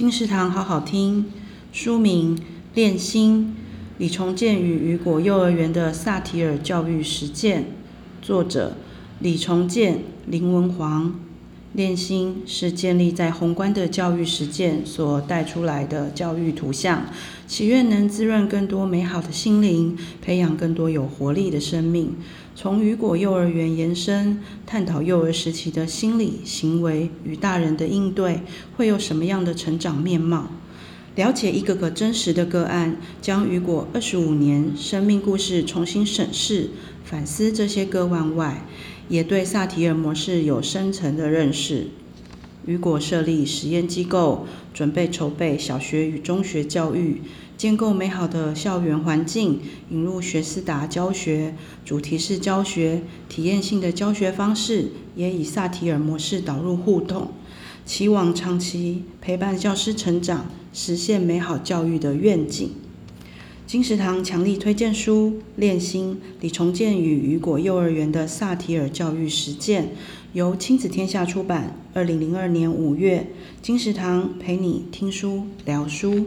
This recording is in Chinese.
金石堂好好听，书名《练心：李重建与雨果幼儿园的萨提尔教育实践》，作者李重建、林文煌。练心是建立在宏观的教育实践所带出来的教育图像，祈愿能滋润更多美好的心灵，培养更多有活力的生命。从雨果幼儿园延伸，探讨幼儿时期的心理、行为与大人的应对会有什么样的成长面貌？了解一个个真实的个案，将雨果二十五年生命故事重新审视、反思这些个案外，也对萨提尔模式有深层的认识。雨果设立实验机构，准备筹备小学与中学教育，建构美好的校园环境，引入学思达教学、主题式教学、体验性的教学方式，也以萨提尔模式导入互动，期望长期陪伴教师成长，实现美好教育的愿景。金石堂强力推荐书《练心：李崇建与雨果幼儿园的萨提尔教育实践》，由亲子天下出版，二零零二年五月。金石堂陪你听书聊书。